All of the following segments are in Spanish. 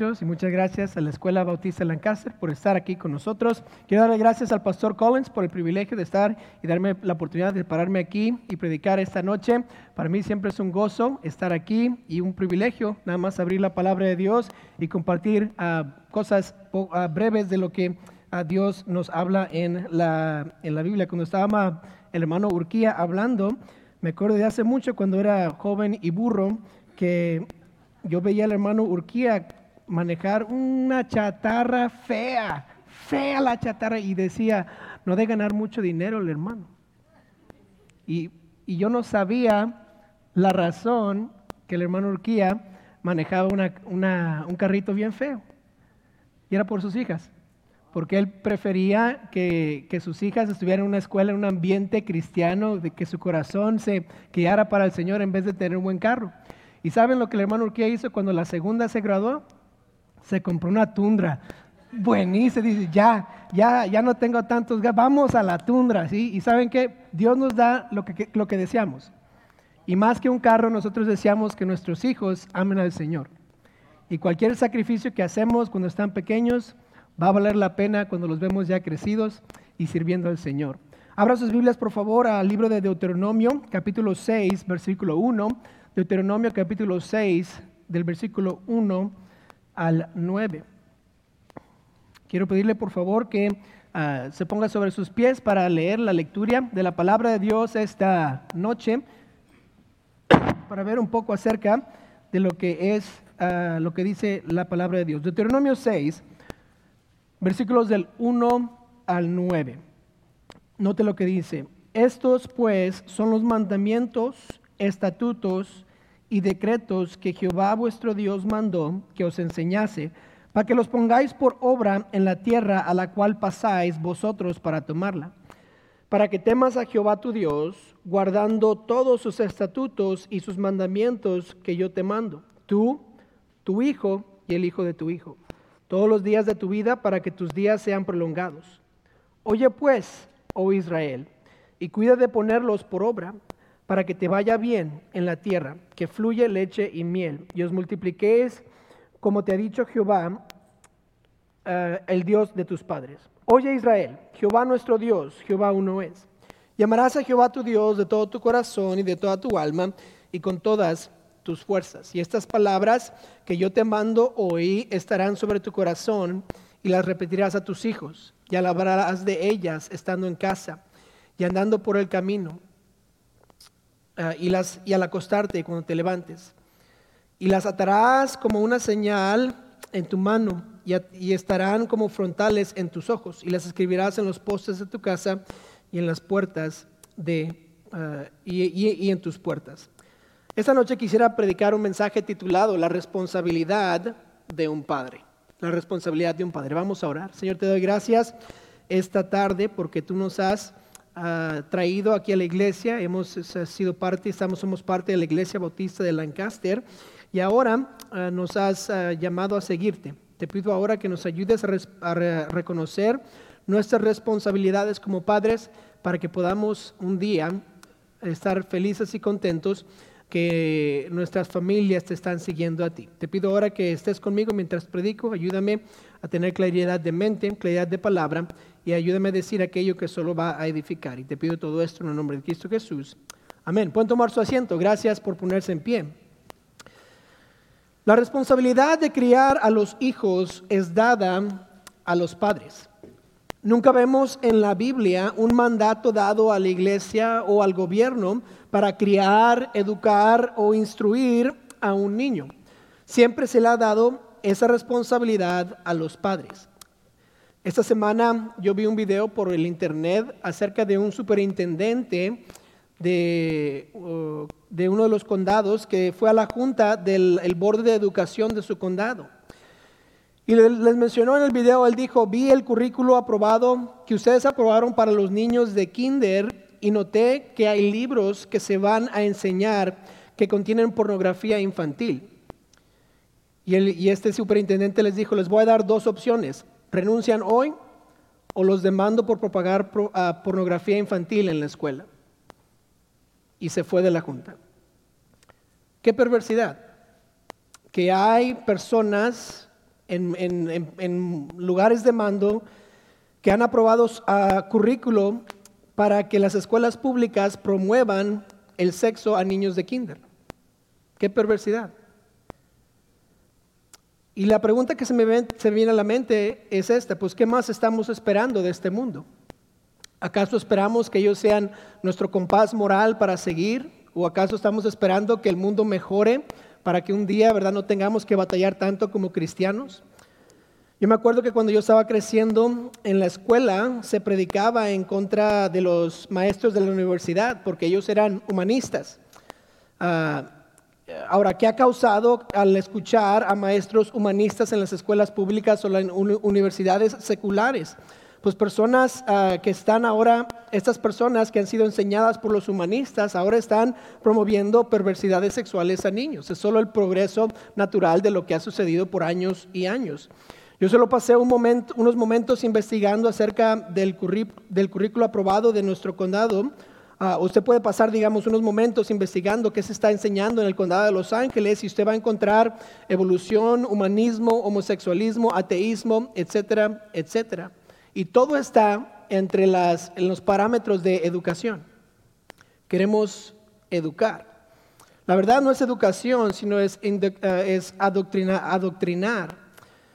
y muchas gracias a la Escuela Bautista Lancaster por estar aquí con nosotros. Quiero darle gracias al pastor Collins por el privilegio de estar y darme la oportunidad de pararme aquí y predicar esta noche. Para mí siempre es un gozo estar aquí y un privilegio nada más abrir la palabra de Dios y compartir uh, cosas uh, breves de lo que uh, Dios nos habla en la, en la Biblia. Cuando estaba el hermano Urquía hablando, me acuerdo de hace mucho cuando era joven y burro que yo veía al hermano Urquía manejar una chatarra fea, fea la chatarra, y decía, no de ganar mucho dinero el hermano. Y, y yo no sabía la razón que el hermano Urquía manejaba una, una, un carrito bien feo. Y era por sus hijas. Porque él prefería que, que, sus hijas estuvieran en una escuela, en un ambiente cristiano, de que su corazón se guiara para el Señor en vez de tener un buen carro. ¿Y saben lo que el hermano Urquía hizo cuando la segunda se graduó? Se compró una tundra. Buenísimo, dice, ya, ya, ya no tengo tantos, vamos a la tundra, ¿sí? Y saben que Dios nos da lo que, lo que deseamos. Y más que un carro, nosotros deseamos que nuestros hijos amen al Señor. Y cualquier sacrificio que hacemos cuando están pequeños va a valer la pena cuando los vemos ya crecidos y sirviendo al Señor. Abra sus Biblias, por favor, al libro de Deuteronomio, capítulo 6, versículo 1. Deuteronomio, capítulo 6, del versículo 1 al 9. Quiero pedirle por favor que uh, se ponga sobre sus pies para leer la lectura de la palabra de Dios esta noche, para ver un poco acerca de lo que es uh, lo que dice la palabra de Dios. Deuteronomio 6, versículos del 1 al 9. Note lo que dice. Estos pues son los mandamientos, estatutos, y decretos que Jehová vuestro Dios mandó que os enseñase, para que los pongáis por obra en la tierra a la cual pasáis vosotros para tomarla, para que temas a Jehová tu Dios, guardando todos sus estatutos y sus mandamientos que yo te mando, tú, tu hijo y el hijo de tu hijo, todos los días de tu vida, para que tus días sean prolongados. Oye pues, oh Israel, y cuida de ponerlos por obra para que te vaya bien en la tierra, que fluye leche y miel, y os multipliquéis, como te ha dicho Jehová, eh, el Dios de tus padres. Oye Israel, Jehová nuestro Dios, Jehová uno es. Llamarás a Jehová tu Dios de todo tu corazón y de toda tu alma y con todas tus fuerzas. Y estas palabras que yo te mando hoy estarán sobre tu corazón y las repetirás a tus hijos y alabarás de ellas estando en casa y andando por el camino Ah, y, las, y al acostarte cuando te levantes. Y las atarás como una señal en tu mano y, estarán como frontales en tus ojos. Y las escribirás en los postes de tu casa y en las puertas de, ah, y, en tus puertas. Esta noche quisiera predicar un mensaje titulado La responsabilidad de un padre. La responsabilidad de un padre. Vamos a orar. Señor, te doy gracias esta tarde porque tú nos has traído aquí a la iglesia, hemos sido parte, estamos, somos parte de la iglesia bautista de Lancaster y ahora ah, nos has ah, llamado a seguirte. Te pido ahora que nos ayudes a, reconocer nuestras responsabilidades como padres para que podamos un día estar felices y contentos que nuestras familias te están siguiendo a ti. Te pido ahora que estés conmigo mientras predico, ayúdame a tener claridad de mente, claridad de palabra y ayúdame a decir aquello que solo va a edificar. Y te pido todo esto en el nombre de Cristo Jesús. Amén. Pueden tomar su asiento. Gracias por ponerse en pie. La responsabilidad de criar a los hijos es dada a los padres. Nunca vemos en la Biblia un mandato dado a la iglesia o al gobierno para criar, educar o instruir a un niño. Siempre se le ha dado esa responsabilidad a los padres. Esta semana yo vi un video por el internet acerca de un superintendente de, uh, de uno de los condados que fue a la junta del borde de educación de su condado. Y les mencionó en el video, él dijo, vi el currículo aprobado que ustedes aprobaron para los niños de kinder y noté que hay libros que se van a enseñar que contienen pornografía infantil. Y, y este superintendente les dijo, les voy a dar dos opciones renuncian hoy o los demando por propagar ah, pornografía infantil en la escuela. Y se fue de la junta. Qué perversidad. Que hay personas en, lugares de mando que han aprobado a currículo para que las escuelas públicas promuevan el sexo a niños de kinder. Qué perversidad. Y la pregunta que se me, viene a la mente es esta, pues ¿qué más estamos esperando de este mundo? ¿Acaso esperamos que ellos sean nuestro compás moral para seguir? ¿O acaso estamos esperando que el mundo mejore para que un día, verdad, no tengamos que batallar tanto como cristianos? Yo me acuerdo que cuando yo estaba creciendo en la escuela se predicaba en contra de los maestros de la universidad porque ellos eran humanistas. Ah, ahora, ¿qué ha causado al escuchar a maestros humanistas en las escuelas públicas o en universidades seculares? Pues personas ah, que están ahora, estas personas que han sido enseñadas por los humanistas, ahora están promoviendo perversidades sexuales a niños. Es solo el progreso natural de lo que ha sucedido por años y años. Yo solo pasé unos momentos investigando acerca del, currículo aprobado de nuestro condado. Ah, usted puede pasar, digamos, unos momentos investigando qué se está enseñando en el condado de Los Ángeles y usted va a encontrar evolución, humanismo, homosexualismo, ateísmo, etcétera, etcétera. Y todo está entre en los parámetros de educación. Queremos educar. La verdad no es educación, sino es, es adoctrinar.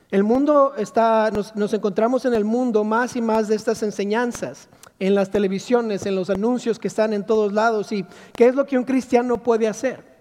El mundo está, nos, encontramos en el mundo más y más de estas enseñanzas, en las televisiones, en los anuncios que están en todos lados. ¿Y qué es lo que un cristiano puede hacer?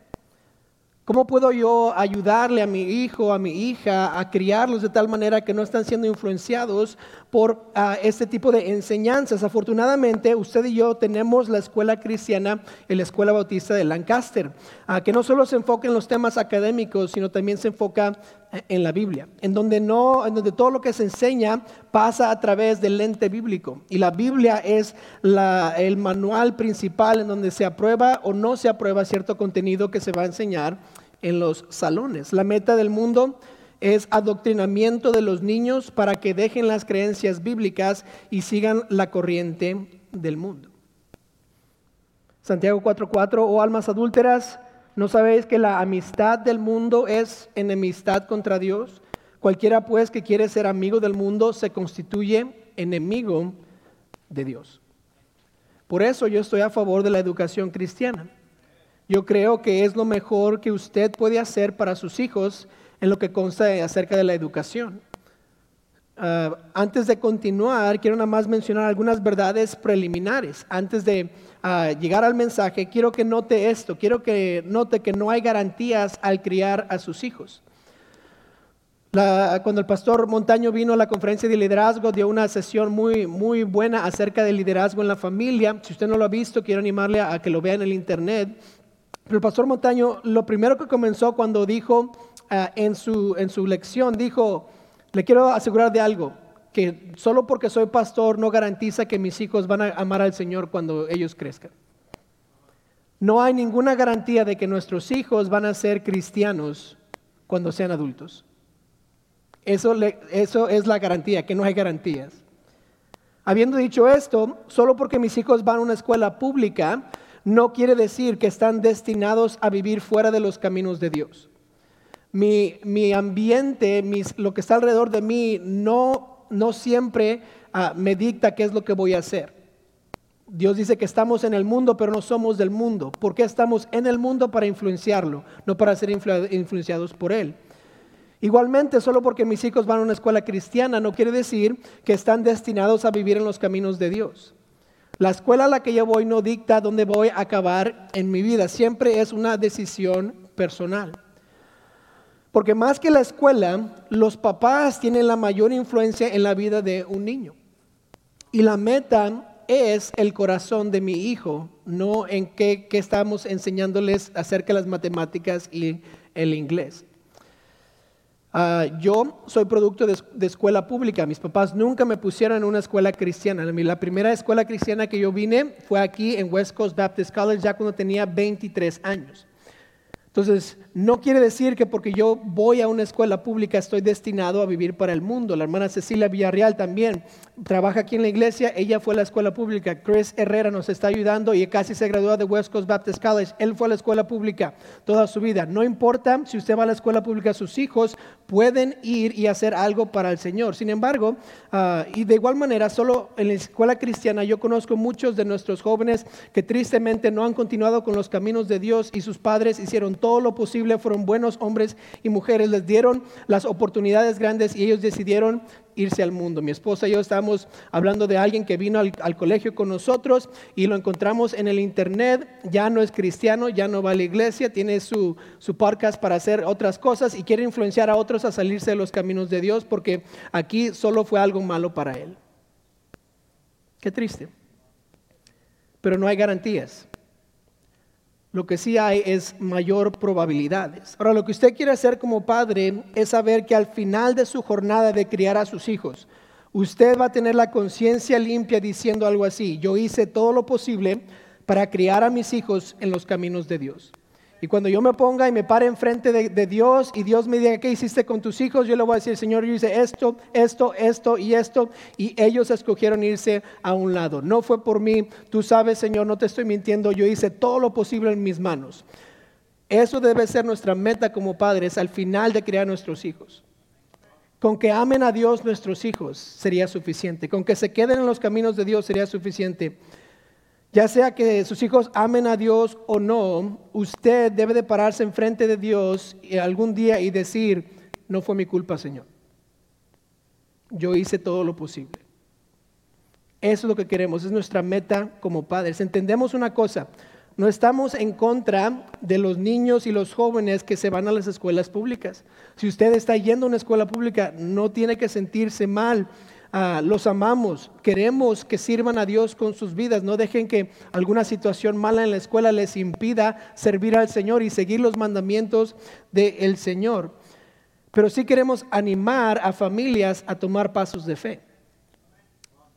¿Cómo puedo yo ayudarle a mi hijo, a mi hija, a criarlos de tal manera que no están siendo influenciados por ah, este tipo de enseñanzas? Afortunadamente, usted y yo tenemos la escuela cristiana, la escuela bautista de Lancaster, ah, que no solo se enfoca en los temas académicos, sino también se enfoca eh, en la Biblia, en donde, no, en donde todo lo que se enseña pasa a través del lente bíblico. Y la Biblia es el manual principal en donde se aprueba o no se aprueba cierto contenido que se va a enseñar en los salones. La meta del mundo es adoctrinamiento de los niños para que dejen las creencias bíblicas y sigan la corriente del mundo. Santiago 4:4, oh almas adúlteras, ¿no sabéis que la amistad del mundo es enemistad contra Dios? Cualquiera pues que quiere ser amigo del mundo se constituye enemigo de Dios. Por eso yo estoy a favor de la educación cristiana. Yo creo que es lo mejor que usted puede hacer para sus hijos en lo que consta acerca de la educación. Ah, antes de continuar, quiero nada más mencionar algunas verdades preliminares. Antes de ah, llegar al mensaje, quiero que note esto. Quiero que note que no hay garantías al criar a sus hijos. cuando el pastor Montaño vino a la conferencia de liderazgo, dio una sesión muy, muy buena acerca del liderazgo en la familia. Si usted no lo ha visto, quiero animarle a que lo vea en el internet. Pero el pastor Montaño, lo primero que comenzó cuando dijo ah, en, su, en su lección, dijo, le quiero asegurar de algo, que solo porque soy pastor no garantiza que mis hijos van a amar al Señor cuando ellos crezcan. No hay ninguna garantía de que nuestros hijos van a ser cristianos cuando sean adultos. Eso, eso es la garantía, que no hay garantías. Habiendo dicho esto, solo porque mis hijos van a una escuela pública, no quiere decir que están destinados a vivir fuera de los caminos de Dios. Mi, ambiente, lo que está alrededor de mí, no, no siempre ah, me dicta qué es lo que voy a hacer. Dios dice que estamos en el mundo, pero no somos del mundo. ¿Por qué estamos en el mundo? Para influenciarlo, no para ser influenciados por Él. Igualmente, solo porque mis hijos van a una escuela cristiana no quiere decir que están destinados a vivir en los caminos de Dios. La escuela a la que yo voy no dicta dónde voy a acabar en mi vida, siempre es una decisión personal. Porque más que la escuela, los papás tienen la mayor influencia en la vida de un niño. Y la meta es el corazón de mi hijo, no en qué, qué estamos enseñándoles acerca de las matemáticas y el inglés. Ah, yo soy producto de, escuela pública. Mis papás nunca me pusieron en una escuela cristiana. La primera escuela cristiana que yo vine fue aquí en West Coast Baptist College ya cuando tenía 23 años. Entonces, no quiere decir que porque yo voy a una escuela pública estoy destinado a vivir para el mundo. La hermana Cecilia Villarreal también trabaja aquí en la iglesia. Ella fue a la escuela pública. Chris Herrera nos está ayudando y casi se graduó de West Coast Baptist College. Él fue a la escuela pública toda su vida. No importa si usted va a la escuela pública, sus hijos pueden ir y hacer algo para el Señor. Sin embargo, ah, y de igual manera, solo en la escuela cristiana yo conozco muchos de nuestros jóvenes que tristemente no han continuado con los caminos de Dios y sus padres hicieron todo todo lo posible, fueron buenos hombres y mujeres, les dieron las oportunidades grandes y ellos decidieron irse al mundo. Mi esposa y yo estábamos hablando de alguien que vino al, colegio con nosotros y lo encontramos en el internet, ya no es cristiano, ya no va a la iglesia, tiene su, su podcast para hacer otras cosas y quiere influenciar a otros a salirse de los caminos de Dios porque aquí solo fue algo malo para él. Qué triste. Pero no hay garantías. Lo que sí hay es mayor probabilidades. Ahora, lo que usted quiere hacer como padre es saber que al final de su jornada de criar a sus hijos, usted va a tener la conciencia limpia diciendo algo así, yo hice todo lo posible para criar a mis hijos en los caminos de Dios. Y cuando yo me ponga y me pare enfrente de, de, Dios y Dios me diga, ¿qué hiciste con tus hijos? Yo le voy a decir, Señor, yo hice esto, esto, esto y esto. Y ellos escogieron irse a un lado. No fue por mí. Tú sabes, Señor, no te estoy mintiendo. Yo hice todo lo posible en mis manos. Eso debe ser nuestra meta como padres al final de criar nuestros hijos. Con que amen a Dios nuestros hijos sería suficiente. Con que se queden en los caminos de Dios sería suficiente. Ya sea que sus hijos amen a Dios o no, usted debe de pararse enfrente de Dios algún día y decir, no fue mi culpa, Señor. Yo hice todo lo posible. Eso es lo que queremos, es nuestra meta como padres. Entendemos una cosa, no estamos en contra de los niños y los jóvenes que se van a las escuelas públicas. Si usted está yendo a una escuela pública, no tiene que sentirse mal Ah, los amamos, queremos que sirvan a Dios con sus vidas, no dejen que alguna situación mala en la escuela les impida servir al Señor y seguir los mandamientos del Señor. Pero sí queremos animar a familias a tomar pasos de fe,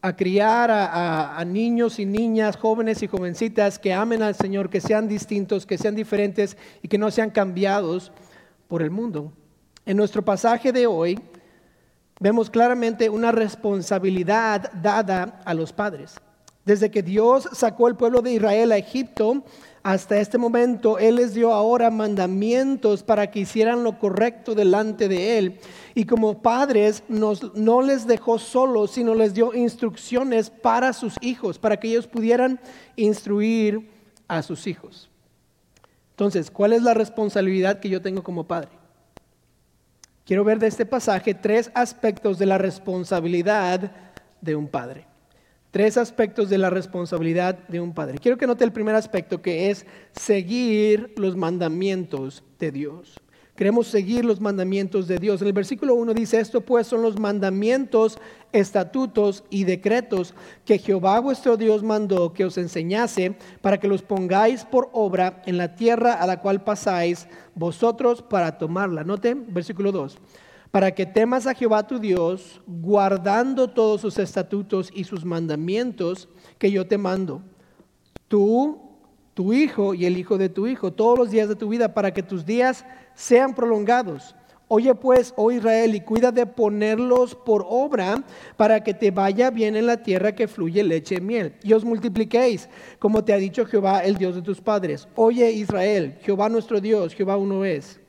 a criar a, niños y niñas, jóvenes y jovencitas que amen al Señor, que sean distintos, que sean diferentes y que no sean cambiados por el mundo. En nuestro pasaje de hoy, vemos claramente una responsabilidad dada a los padres. Desde que Dios sacó el pueblo de Israel a Egipto, hasta este momento Él les dio ahora mandamientos para que hicieran lo correcto delante de Él. Y como padres no les dejó solos, sino les dio instrucciones para sus hijos, para que ellos pudieran instruir a sus hijos. Entonces, ¿cuál es la responsabilidad que yo tengo como padre? Quiero ver de este pasaje tres aspectos de la responsabilidad de un padre. Tres aspectos de la responsabilidad de un padre. Quiero que note el primer aspecto que es seguir los mandamientos de Dios. Queremos seguir los mandamientos de Dios. En el versículo 1 dice, esto pues son los mandamientos, estatutos y decretos que Jehová vuestro Dios mandó que os enseñase para que los pongáis por obra en la tierra a la cual pasáis vosotros para tomarla. Note, versículo 2. Para que temas a Jehová tu Dios, guardando todos sus estatutos y sus mandamientos que yo te mando. Tú, tu hijo y el hijo de tu hijo, todos los días de tu vida, para que tus días sean prolongados. Oye pues, oh Israel, y cuida de ponerlos por obra para que te vaya bien en la tierra que fluye leche y miel. Y os multipliquéis, como te ha dicho Jehová, el Dios de tus padres. Oye Israel, Jehová nuestro Dios, Jehová uno es.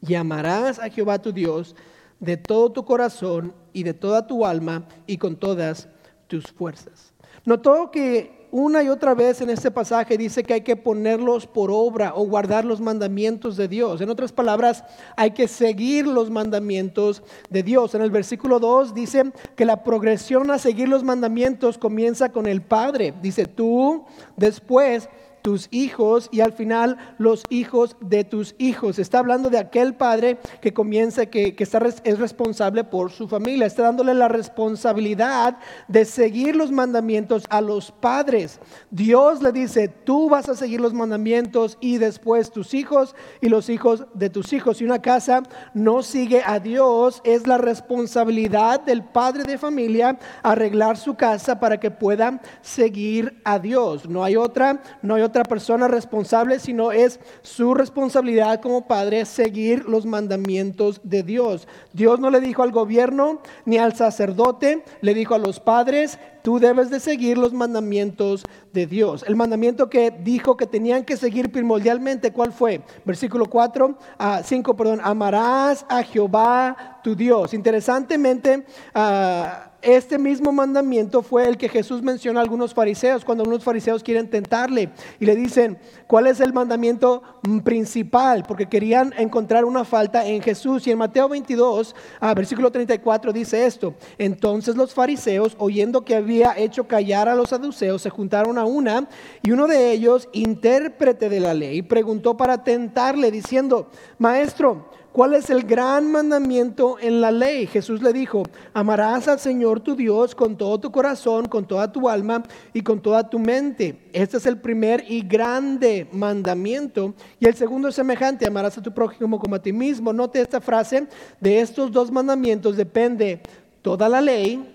Llamarás a Jehová tu Dios de todo tu corazón y de toda tu alma y con todas tus fuerzas. Notó que una y otra vez en este pasaje dice que hay que ponerlos por obra o guardar los mandamientos de Dios. En otras palabras, hay que seguir los mandamientos de Dios. En el versículo 2 dice que la progresión a seguir los mandamientos comienza con el Padre. Dice tú, después tus hijos y al final los hijos de tus hijos. Está hablando de aquel padre que comienza, que, que está, es responsable por su familia. Está dándole la responsabilidad de seguir los mandamientos a los padres. Dios le dice, tú vas a seguir los mandamientos y después tus hijos y los hijos de tus hijos. Si una casa no sigue a Dios, es la responsabilidad del padre de familia arreglar su casa para que pueda seguir a Dios. No hay otra, no hay otra persona responsable, sino es su responsabilidad como padre seguir los mandamientos de Dios. Dios no le dijo al gobierno ni al sacerdote, le dijo a los padres, tú debes de seguir los mandamientos de Dios. El mandamiento que dijo que tenían que seguir primordialmente, ¿cuál fue? Versículo 4, a 5, perdón, amarás a Jehová tu Dios. Interesantemente, uh, este mismo mandamiento fue el que Jesús menciona a algunos fariseos cuando unos fariseos quieren tentarle y le dicen, ¿cuál es el mandamiento principal? Porque querían encontrar una falta en Jesús. Y en Mateo 22, a versículo 34 dice esto, entonces los fariseos, oyendo que había hecho callar a los saduceos, se juntaron a una y uno de ellos, intérprete de la ley, preguntó para tentarle diciendo, maestro, ¿Cuál es el gran mandamiento en la ley? Jesús le dijo, amarás al Señor tu Dios con todo tu corazón, con toda tu alma y con toda tu mente. Este es el primer y grande mandamiento. Y el segundo es semejante, amarás a tu prójimo como a ti mismo. Note esta frase, de estos dos mandamientos depende toda la ley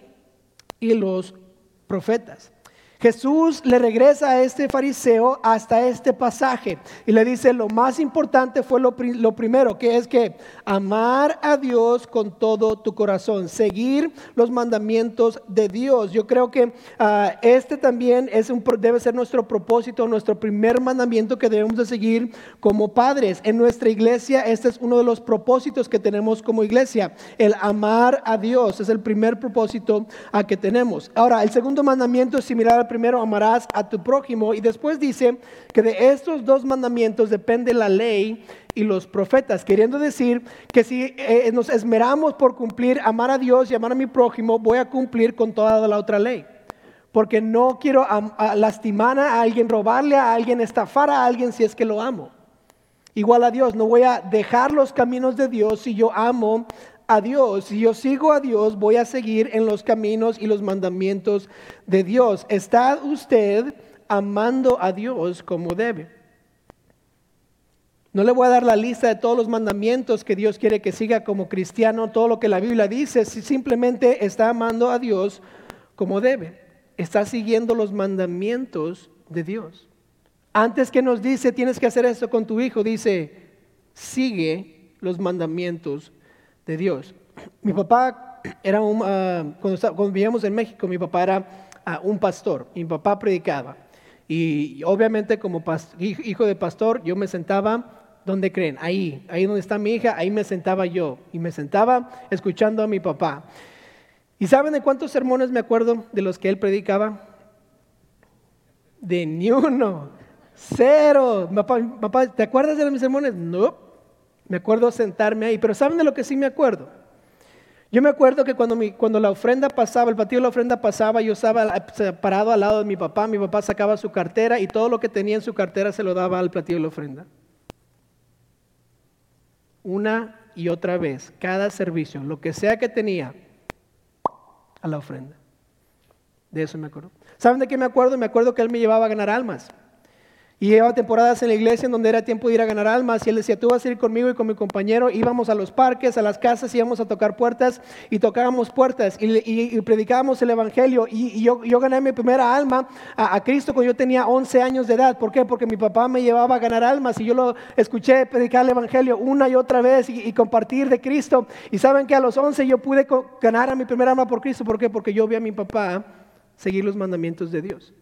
y los profetas. Jesús le regresa a este fariseo hasta este pasaje y le dice, lo más importante fue lo, primero, que es que amar a Dios con todo tu corazón, seguir los mandamientos de Dios. Yo creo que ah, este también es un, debe ser nuestro propósito, nuestro primer mandamiento que debemos de seguir como padres. En nuestra iglesia, este es uno de los propósitos que tenemos como iglesia, el amar a Dios. Es el primer propósito a que tenemos. Ahora, el segundo mandamiento es similar al primero amarás a tu prójimo y después dice que de estos dos mandamientos depende la ley y los profetas, queriendo decir que si eh, nos esmeramos por cumplir, amar a Dios y amar a mi prójimo, voy a cumplir con toda la otra ley. Porque no quiero lastimar a alguien, robarle a alguien, estafar a alguien si es que lo amo. Igual a Dios, no voy a dejar los caminos de Dios si yo amo a Dios, si yo sigo a Dios, voy a seguir en los caminos y los mandamientos de Dios. ¿Está usted amando a Dios como debe? No le voy a dar la lista de todos los mandamientos que Dios quiere que siga como cristiano, todo lo que la Biblia dice, si simplemente está amando a Dios como debe. Está siguiendo los mandamientos de Dios. Antes que nos dice, tienes que hacer esto con tu hijo, dice, sigue los mandamientos de Dios. Mi papá era un, ah, cuando, vivíamos en México, mi papá era ah, un pastor, mi papá predicaba. Y obviamente como hijo de pastor, yo me sentaba, ¿dónde creen? Ahí, ahí donde está mi hija, ahí me sentaba yo. Y me sentaba escuchando a mi papá. ¿Y saben de cuántos sermones me acuerdo de los que él predicaba? De ni uno. Cero. Papá, papá ¿te acuerdas de mis sermones? No. Me acuerdo sentarme ahí, pero ¿saben de lo que sí me acuerdo? Yo me acuerdo que cuando, cuando la ofrenda pasaba, el patio de la ofrenda pasaba, yo estaba parado al lado de mi papá, mi papá sacaba su cartera y todo lo que tenía en su cartera se lo daba al platillo de la ofrenda. Una y otra vez, cada servicio, lo que sea que tenía, a la ofrenda. De eso me acuerdo. ¿Saben de qué me acuerdo? Me acuerdo que él me llevaba a ganar almas. Y llevaba temporadas en la iglesia en donde era tiempo de ir a ganar almas. Y él decía, tú vas a ir conmigo y con mi compañero. Íbamos a los parques, a las casas, íbamos a tocar puertas y tocábamos puertas y, predicábamos el Evangelio. Y, yo, gané mi primera alma a, Cristo cuando yo tenía 11 años de edad. ¿Por qué? Porque mi papá me llevaba a ganar almas y yo lo escuché predicar el Evangelio una y otra vez y, compartir de Cristo. Y saben que a los 11 yo pude ganar a mi primera alma por Cristo. ¿Por qué? Porque yo vi a mi papá seguir los mandamientos de Dios.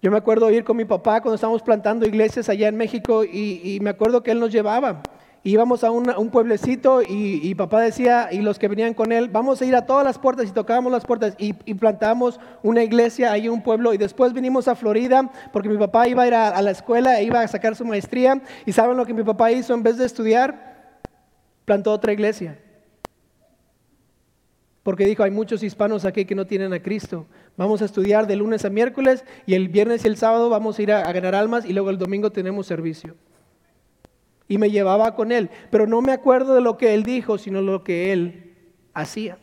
Yo me acuerdo ir con mi papá cuando estábamos plantando iglesias allá en México y, me acuerdo que él nos llevaba. Íbamos a un, pueblecito y, papá decía, y los que venían con él, vamos a ir a todas las puertas y tocábamos las puertas y, plantamos una iglesia ahí en un pueblo. Y después vinimos a Florida porque mi papá iba a ir a, a la escuela, e iba a sacar su maestría. ¿Y saben lo que mi papá hizo en vez de estudiar? Plantó otra iglesia. Porque dijo, hay muchos hispanos aquí que no tienen a Cristo. Vamos a estudiar de lunes a miércoles y el viernes y el sábado vamos a ir a, ganar almas y luego el domingo tenemos servicio. Y me llevaba con él, pero no me acuerdo de lo que él dijo, sino lo que él hacía.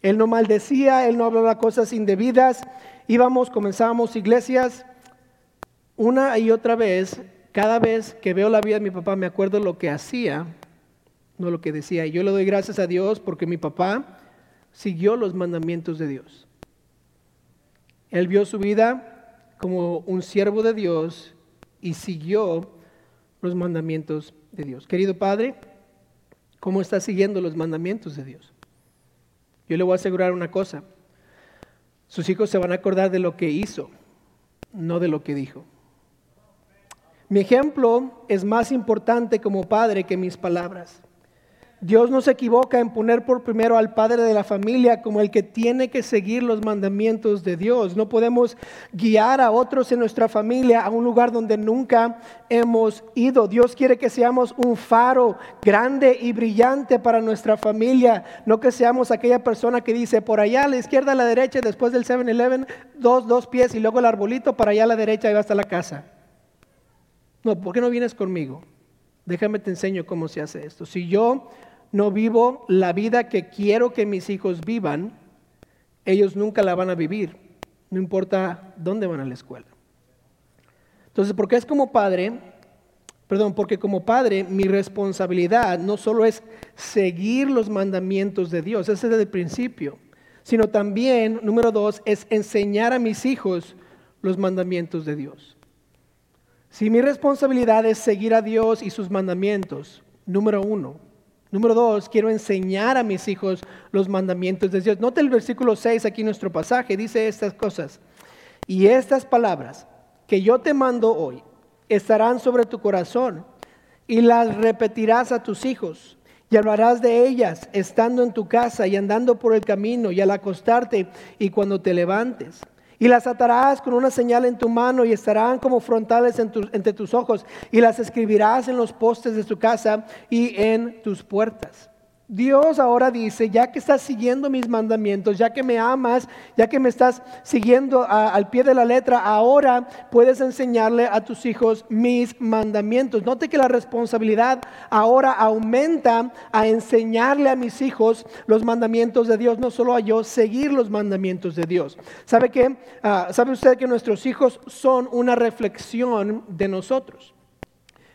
Él no maldecía, él no hablaba cosas indebidas. Íbamos, comenzábamos iglesias una y otra vez. Cada vez que veo la vida de mi papá me acuerdo lo que hacía, no lo que decía. Y yo le doy gracias a Dios porque mi papá siguió los mandamientos de Dios. Él vio su vida como un siervo de Dios y siguió los mandamientos de Dios. Querido Padre, ¿cómo está siguiendo los mandamientos de Dios? Yo le voy a asegurar una cosa. Sus hijos se van a acordar de lo que hizo, no de lo que dijo. Mi ejemplo es más importante como padre que mis palabras. Dios no se equivoca en poner por primero al padre de la familia como el que tiene que seguir los mandamientos de Dios. No podemos guiar a otros en nuestra familia a un lugar donde nunca hemos ido. Dios quiere que seamos un faro grande y brillante para nuestra familia, no que seamos aquella persona que dice por allá a la izquierda, a la derecha, después del 7-Eleven, dos, dos pies y luego el arbolito, para allá a la derecha y va hasta la casa. No, ¿por qué no vienes conmigo? Déjame te enseño cómo se hace esto. Si yo no vivo la vida que quiero que mis hijos vivan, ellos nunca la van a vivir, no importa dónde van a la escuela. Entonces, porque es como padre, perdón, porque como padre mi responsabilidad no solo es seguir los mandamientos de Dios, ese es el principio, sino también, número dos, es enseñar a mis hijos los mandamientos de Dios. Si mi responsabilidad es seguir a Dios y sus mandamientos, número uno, Número dos, quiero enseñar a mis hijos los mandamientos de Dios. Note el versículo 6 aquí en nuestro pasaje, dice estas cosas. Y estas palabras que yo te mando hoy estarán sobre tu corazón y las repetirás a tus hijos y hablarás de ellas estando en tu casa y andando por el camino y al acostarte y cuando te levantes y las atarás con una señal en tu mano y estarán como frontales entre tus ojos. Y las escribirás en los postes de tu casa y en tus puertas. Dios ahora dice, ya que estás siguiendo mis mandamientos, ya que me amas, ya que me estás siguiendo al pie de la letra, ahora puedes enseñarle a tus hijos mis mandamientos. Note que la responsabilidad ahora aumenta a enseñarle a mis hijos los mandamientos de Dios, no solo a yo seguir los mandamientos de Dios. ¿Sabe qué? Ah, ¿Sabe usted que nuestros hijos son una reflexión de nosotros?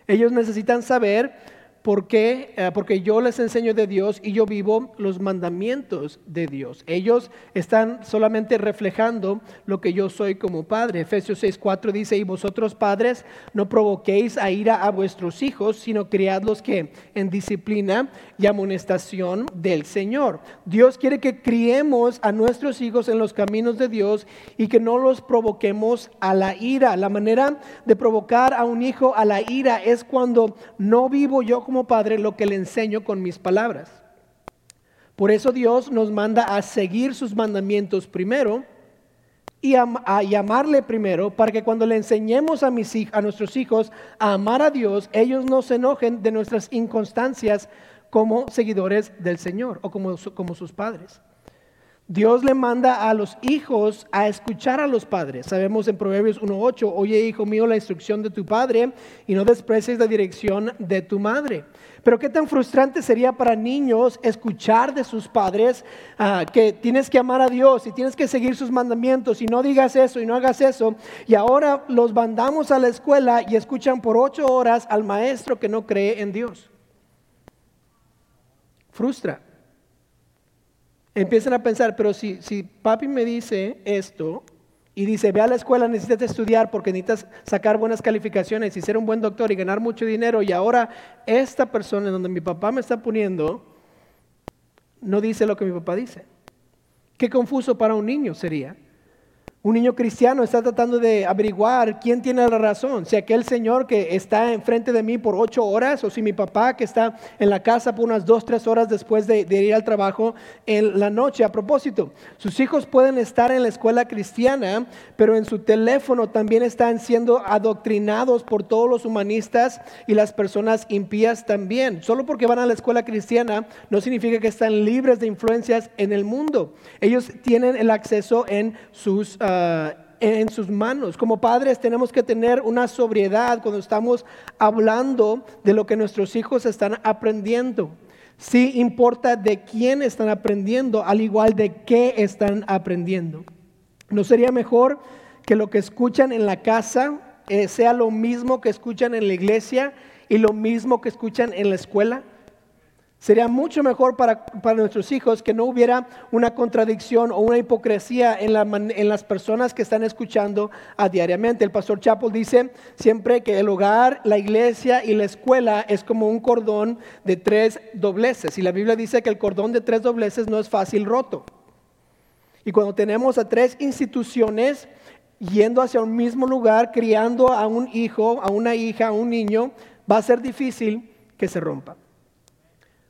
Ellos necesitan saber ¿Por qué? Eh, porque yo les enseño de Dios y yo vivo los mandamientos de Dios. Ellos están solamente reflejando lo que yo soy como padre. Efesios 6:4 dice, y vosotros padres no provoquéis a ira a vuestros hijos, sino criadlos que en disciplina y amonestación del Señor. Dios quiere que criemos a nuestros hijos en los caminos de Dios y que no los provoquemos a la ira. La manera de provocar a un hijo a la ira es cuando no vivo yo como padre lo que le enseño con mis palabras. Por eso Dios nos manda a seguir sus mandamientos primero y a, llamarle primero para que cuando le enseñemos a, mis, a nuestros hijos a amar a Dios, ellos no se enojen de nuestras inconstancias como seguidores del Señor o como, como sus padres. Dios le manda a los hijos a escuchar a los padres. Sabemos en Proverbios 1.8, oye hijo mío la instrucción de tu padre y no desprecies la dirección de tu madre. Pero qué tan frustrante sería para niños escuchar de sus padres ah, que tienes que amar a Dios y tienes que seguir sus mandamientos y no digas eso y no hagas eso. Y ahora los mandamos a la escuela y escuchan por ocho horas al maestro que no cree en Dios. Frustra. Empiezan a pensar, pero si, si papi me dice esto y dice, ve a la escuela, necesitas estudiar porque necesitas sacar buenas calificaciones y ser un buen doctor y ganar mucho dinero y ahora esta persona en donde mi papá me está poniendo no dice lo que mi papá dice. Qué confuso para un niño sería. Un niño cristiano está tratando de averiguar quién tiene la razón, si aquel señor que está enfrente de mí por ocho horas o si mi papá que está en la casa por unas dos, tres horas después de, ir al trabajo en la noche. A propósito, sus hijos pueden estar en la escuela cristiana, pero en su teléfono también están siendo adoctrinados por todos los humanistas y las personas impías también. Solo porque van a la escuela cristiana no significa que están libres de influencias en el mundo. Ellos tienen el acceso en sus... Ah, en sus manos. Como padres tenemos que tener una sobriedad cuando estamos hablando de lo que nuestros hijos están aprendiendo. Sí importa de quién están aprendiendo, al igual de qué están aprendiendo. ¿No sería mejor que lo que escuchan en la casa eh, sea lo mismo que escuchan en la iglesia y lo mismo que escuchan en la escuela? Sería mucho mejor para, nuestros hijos que no hubiera una contradicción o una hipocresía en, en, las personas que están escuchando a diariamente. El pastor Chappell dice siempre que el hogar, la iglesia y la escuela es como un cordón de tres dobleces. Y la Biblia dice que el cordón de tres dobleces no es fácil roto. Y cuando tenemos a tres instituciones yendo hacia un mismo lugar, criando a un hijo, a una hija, a un niño, va a ser difícil que se rompa.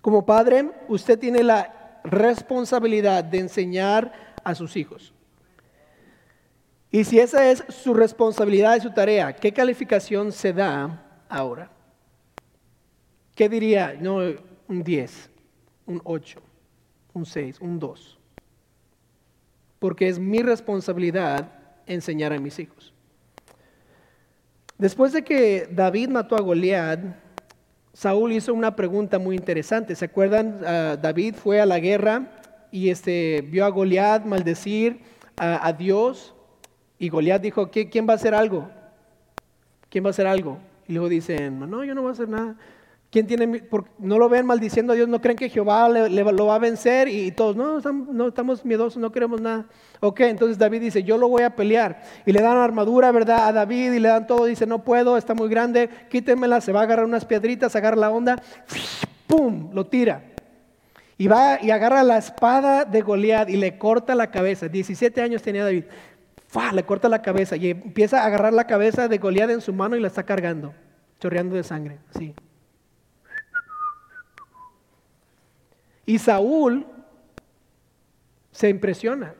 Como padre, usted tiene la responsabilidad de enseñar a sus hijos. Y si esa es su responsabilidad y su tarea, ¿qué calificación se da ahora? ¿Qué diría? No, un 10, un 8, un 6, un 2. Porque es mi responsabilidad enseñar a mis hijos. Después de que David mató a Goliat, Saúl hizo una pregunta muy interesante. ¿Se acuerdan? Ah, David fue a la guerra y este, vio a Goliat maldecir a, Dios y Goliat dijo, ¿quién va a hacer algo? ¿Quién va a hacer algo? Y luego dicen, no, yo no voy a hacer nada. ¿Quién tiene, no lo ven maldiciendo a Dios, no creen que Jehová lo va a vencer y, todos, no no, estamos miedosos, no queremos nada. Ok, entonces David dice, yo lo voy a pelear. Y le dan armadura, ¿verdad? A David y le dan todo, dice, no puedo, está muy grande, quítemela, se va a agarrar unas piedritas, agarra la onda, ¡pum! Lo tira. Y va y agarra la espada de Goliat y le corta la cabeza. 17 años tenía David. ¡Fua! Le corta la cabeza y empieza a agarrar la cabeza de Goliat en su mano y la está cargando, chorreando de sangre. Sí. Y Saúl se impresiona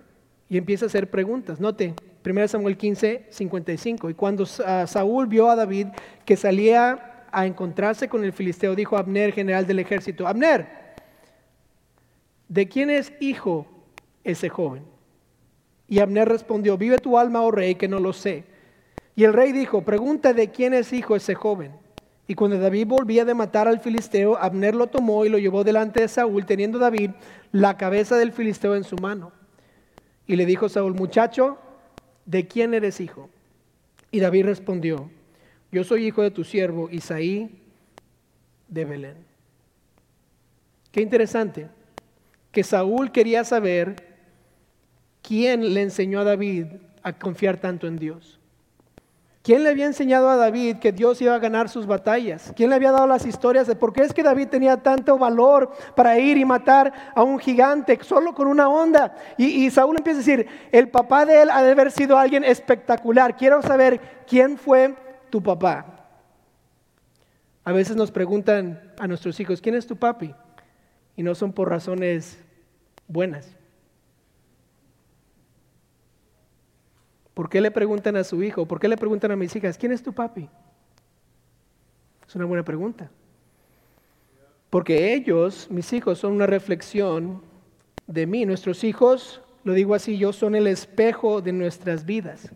y empieza a hacer preguntas. Note, 1 Samuel 15, 55. Y cuando Saúl vio a David que salía a encontrarse con el filisteo, dijo a Abner, general del ejército, Abner, ¿de quién es hijo ese joven? Y Abner respondió, vive tu alma, oh rey, que no lo sé. Y el rey dijo, pregunta de quién es hijo ese joven. Y cuando David volvía de matar al filisteo, Abner lo tomó y lo llevó delante de Saúl, teniendo David la cabeza del filisteo en su mano. Y le dijo Saúl, muchacho, ¿de quién eres hijo? Y David respondió, yo soy hijo de tu siervo Isaí de Belén. Qué interesante que Saúl quería saber quién le enseñó a David a confiar tanto en Dios. ¿Quién le había enseñado a David que Dios iba a ganar sus batallas? ¿Quién le había dado las historias de por qué es que David tenía tanto valor para ir y matar a un gigante solo con una onda? Y, Saúl empieza a decir, el papá de él ha de haber sido alguien espectacular. Quiero saber quién fue tu papá. A veces nos preguntan a nuestros hijos, ¿quién es tu papi? Y no son por razones buenas. ¿Por qué le preguntan a su hijo? ¿Por qué le preguntan a mis hijas, ¿quién es tu papi? Es una buena pregunta. Porque ellos, mis hijos, son una reflexión de mí. Nuestros hijos, lo digo así, yo son el espejo de nuestras vidas.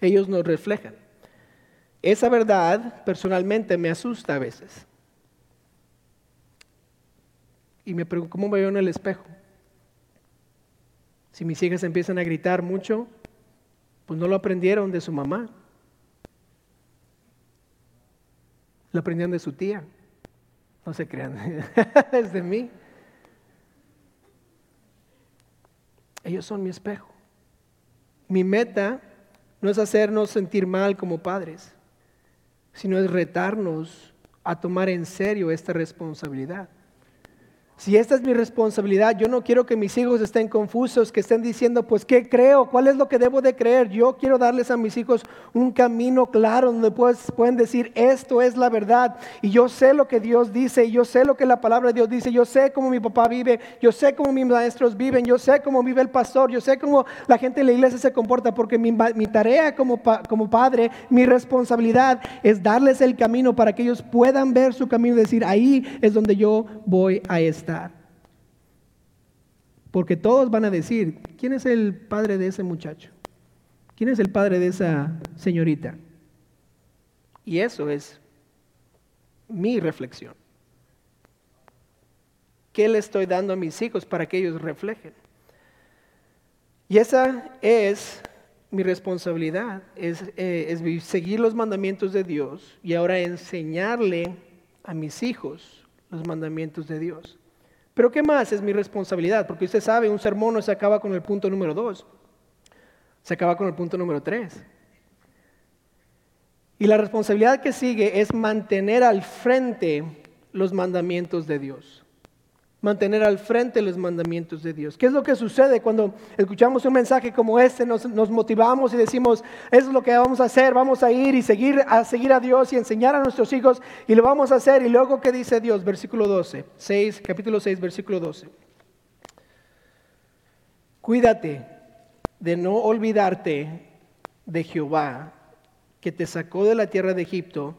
Ellos nos reflejan. Esa verdad personalmente me asusta a veces. Y me pregunto, ¿cómo me veo en el espejo? Si mis hijas empiezan a gritar mucho, pues no lo aprendieron de su mamá. Lo aprendieron de su tía. No se crean, es de mí. Ellos son mi espejo. Mi meta no es hacernos sentir mal como padres, sino es retarnos a tomar en serio esta responsabilidad. Si esta es mi responsabilidad, yo no quiero que mis hijos estén confusos, que estén diciendo, pues, ¿qué creo? ¿Cuál es lo que debo de creer? Yo quiero darles a mis hijos un camino claro donde pues, pueden decir, esto es la verdad. Y yo sé lo que Dios dice, y yo sé lo que la palabra de Dios dice, yo sé cómo mi papá vive, yo sé cómo mis maestros viven, yo sé cómo vive el pastor, yo sé cómo la gente en la iglesia se comporta, porque mi, tarea como, como padre, mi responsabilidad es darles el camino para que ellos puedan ver su camino y decir, ahí es donde yo voy a Porque todos van a decir, ¿quién es el padre de ese muchacho? ¿Quién es el padre de esa señorita? Y eso es mi reflexión. ¿Qué le estoy dando a mis hijos para que ellos reflejen? Y esa es mi responsabilidad, es, eh, es seguir los mandamientos de Dios y ahora enseñarle a mis hijos los mandamientos de Dios. Pero ¿qué más es mi responsabilidad? Porque usted sabe, un sermón no se acaba con el punto número dos, se acaba con el punto número tres. Y la responsabilidad que sigue es mantener al frente los mandamientos de Dios mantener al frente los mandamientos de Dios. ¿Qué es lo que sucede cuando escuchamos un mensaje como este? Nos, motivamos y decimos, eso es lo que vamos a hacer, vamos a ir y seguir a seguir a Dios y enseñar a nuestros hijos y lo vamos a hacer. Y luego, ¿qué dice Dios? Versículo 12, 6, capítulo 6, versículo 12. Cuídate de no olvidarte de Jehová, que te sacó de la tierra de Egipto,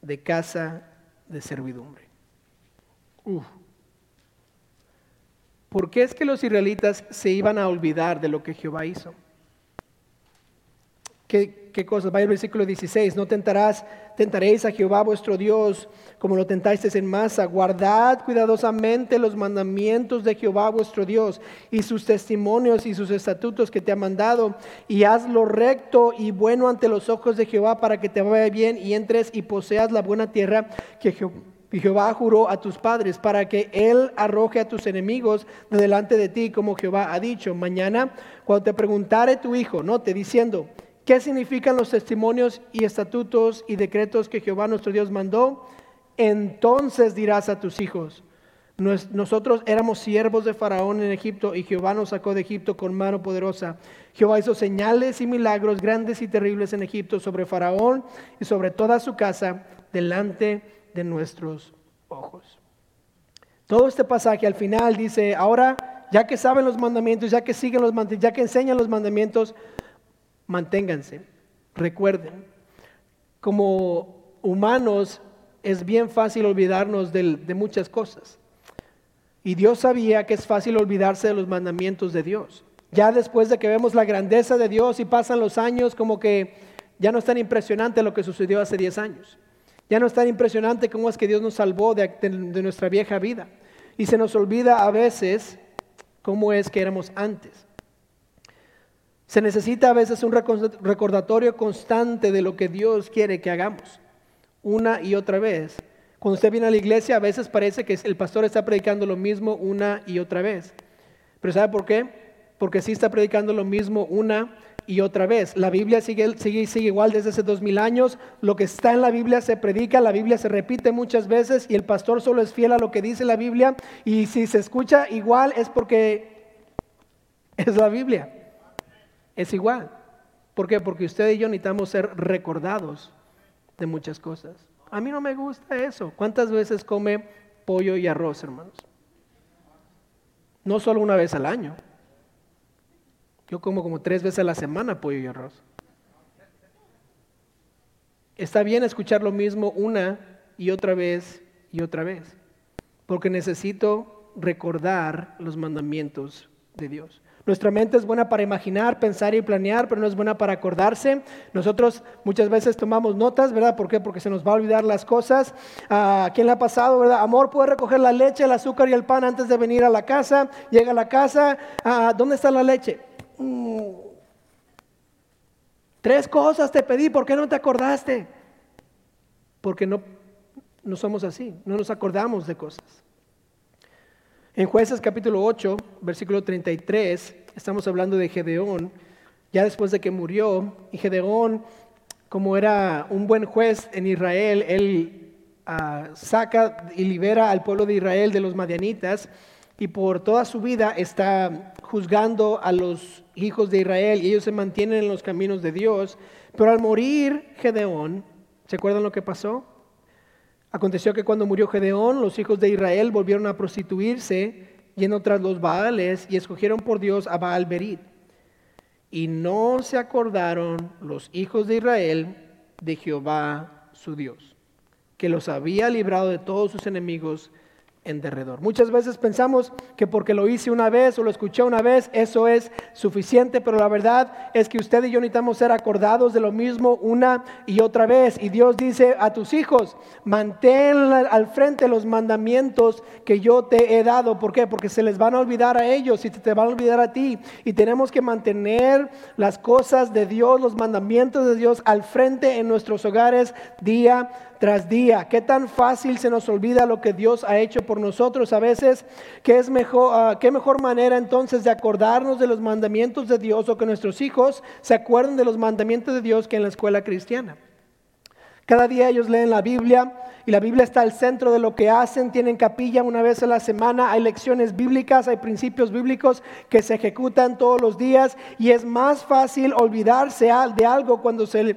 de casa de servidumbre. Uf. ¿Por qué es que los israelitas se iban a olvidar de lo que Jehová hizo? ¿Qué, cosas? Vaya el versículo 16. No tentarás, tentaréis a Jehová vuestro Dios como lo tentasteis en masa. Guardad cuidadosamente los mandamientos de Jehová vuestro Dios y sus testimonios y sus estatutos que te ha mandado. Y haz lo recto y bueno ante los ojos de Jehová para que te vaya bien y entres y poseas la buena tierra que Jehová Jehová juró a tus padres para que Él arroje a tus enemigos de delante de ti, como Jehová ha dicho. Mañana, cuando te preguntare tu hijo, note diciendo, ¿qué significan los testimonios y estatutos y decretos que Jehová nuestro Dios mandó? Entonces dirás a tus hijos, nosotros éramos siervos de Faraón en Egipto y Jehová nos sacó de Egipto con mano poderosa. Jehová hizo señales y milagros grandes y terribles en Egipto sobre Faraón y sobre toda su casa delante de de nuestros ojos. Todo este pasaje al final dice, ahora ya que saben los mandamientos, ya que siguen los mandamientos, ya que enseñan los mandamientos, manténganse, recuerden. Como humanos es bien fácil olvidarnos de, de muchas cosas. Y Dios sabía que es fácil olvidarse de los mandamientos de Dios. Ya después de que vemos la grandeza de Dios y pasan los años, como que ya no es tan impresionante lo que sucedió hace 10 años. Ya no es tan impresionante cómo es que Dios nos salvó de, nuestra vieja vida. Y se nos olvida a veces cómo es que éramos antes. Se necesita a veces un recordatorio constante de lo que Dios quiere que hagamos, una y otra vez. Cuando usted viene a la iglesia, a veces parece que el pastor está predicando lo mismo una y otra vez. Pero ¿sabe por qué? Porque sí está predicando lo mismo una y otra vez. La Biblia sigue, sigue, sigue igual desde hace dos mil años. Lo que está en la Biblia se predica, la Biblia se repite muchas veces y el pastor solo es fiel a lo que dice la Biblia. Y si se escucha igual es porque es la Biblia. Es igual. ¿Por qué? Porque usted y yo necesitamos ser recordados de muchas cosas. A mí no me gusta eso. ¿Cuántas veces come pollo y arroz, hermanos? No solo una vez al año. Yo como como tres veces a la semana pollo y arroz. Está bien escuchar lo mismo una y otra vez y otra vez, porque necesito recordar los mandamientos de Dios. Nuestra mente es buena para imaginar, pensar y planear, pero no es buena para acordarse. Nosotros muchas veces tomamos notas, ¿verdad? ¿Por qué? Porque se nos va a olvidar las cosas. ¿A quién le ha pasado, verdad? Amor, puede recoger la leche, el azúcar y el pan antes de venir a la casa. Llega a la casa, ah, ¿dónde está la leche? Mm. Tres cosas te pedí, ¿por qué no te acordaste? Porque no, no somos así, no nos acordamos de cosas. En jueces capítulo 8, versículo 33, estamos hablando de Gedeón, ya después de que murió, y Gedeón, como era un buen juez en Israel, él ah, saca y libera al pueblo de Israel de los madianitas, y por toda su vida está juzgando a los hijos de Israel y ellos se mantienen en los caminos de Dios. Pero al morir Gedeón, ¿se acuerdan lo que pasó? Aconteció que cuando murió Gedeón, los hijos de Israel volvieron a prostituirse yendo tras los Baales y escogieron por Dios a Baal Berit. Y no se acordaron los hijos de Israel de Jehová su Dios, que los había librado de todos sus enemigos en derredor. Muchas veces pensamos que porque lo hice una vez o lo escuché una vez, eso es suficiente, pero la verdad es que usted y yo necesitamos ser acordados de lo mismo una y otra vez. Y Dios dice a tus hijos, mantén al frente los mandamientos que yo te he dado. ¿Por qué? Porque se les van a olvidar a ellos y te van a olvidar a ti. Y tenemos que mantener las cosas de Dios, los mandamientos de Dios al frente en nuestros hogares día tras día. Qué tan fácil se nos olvida lo que Dios ha hecho por nosotros a veces. ¿Qué, mejor, ah, qué mejor manera entonces de acordarnos de los mandamientos de Dios o que nuestros hijos se acuerden de los mandamientos de Dios que en la escuela cristiana? Cada día ellos leen la Biblia y la Biblia está al centro de lo que hacen. Tienen capilla una vez a la semana, hay lecciones bíblicas, hay principios bíblicos que se ejecutan todos los días y es más fácil olvidarse de algo cuando se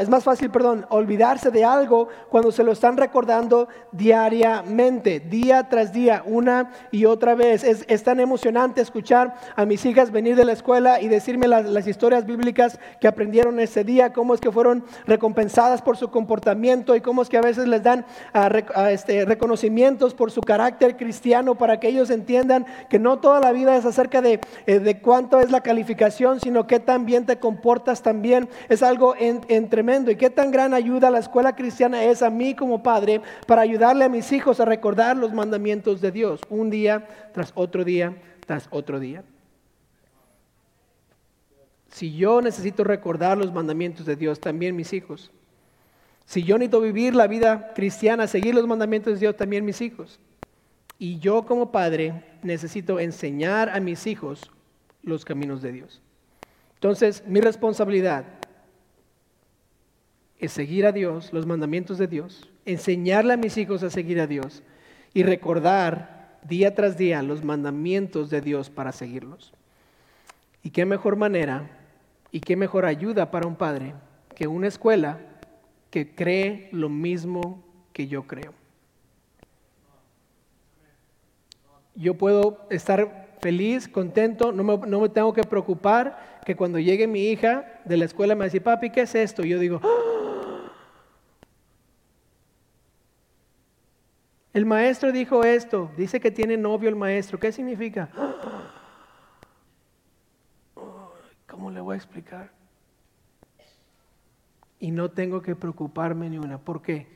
es más fácil, perdón, olvidarse de algo cuando se lo están recordando diariamente, día tras día, una y otra vez. Es, tan emocionante escuchar a mis hijas venir de la escuela y decirme las, historias bíblicas que aprendieron ese día, cómo es que fueron recompensadas por su comportamiento y cómo es que a veces les dan ah, ah, este, reconocimientos por su carácter cristiano para que ellos entiendan que no toda la vida es acerca de, eh, de cuánto es la calificación, sino que también te comportas también. Es algo en tremendo y qué tan gran ayuda la escuela cristiana es a mí como padre para ayudarle a mis hijos a recordar los mandamientos de Dios un día tras otro día tras otro día. Si yo necesito recordar los mandamientos de Dios, también mis hijos. Si yo necesito vivir la vida cristiana, seguir los mandamientos de Dios, también mis hijos. Y yo como padre necesito enseñar a mis hijos los caminos de Dios. Entonces, mi responsabilidad es seguir a Dios, los mandamientos de Dios, enseñarle a mis hijos a seguir a Dios y recordar día tras día los mandamientos de Dios para seguirlos. ¿Y qué mejor manera y qué mejor ayuda para un padre que una escuela que cree lo mismo que yo creo? Yo puedo estar feliz, contento, no me, tengo que preocupar que cuando llegue mi hija de la escuela me dice, papi, ¿qué es esto? Y yo digo, ¡Ah! El maestro dijo esto, dice que tiene novio el maestro. ¿Qué significa? ¿Cómo le voy a explicar? Y no tengo que preocuparme ni una. ¿Por qué?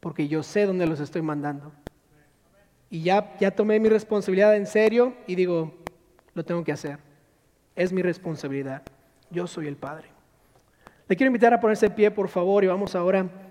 Porque yo sé dónde los estoy mandando. Y ya, ya tomé mi responsabilidad en serio y digo, lo tengo que hacer. Es mi responsabilidad. Yo soy el Padre. Le quiero invitar a ponerse de pie, por favor, y vamos ahora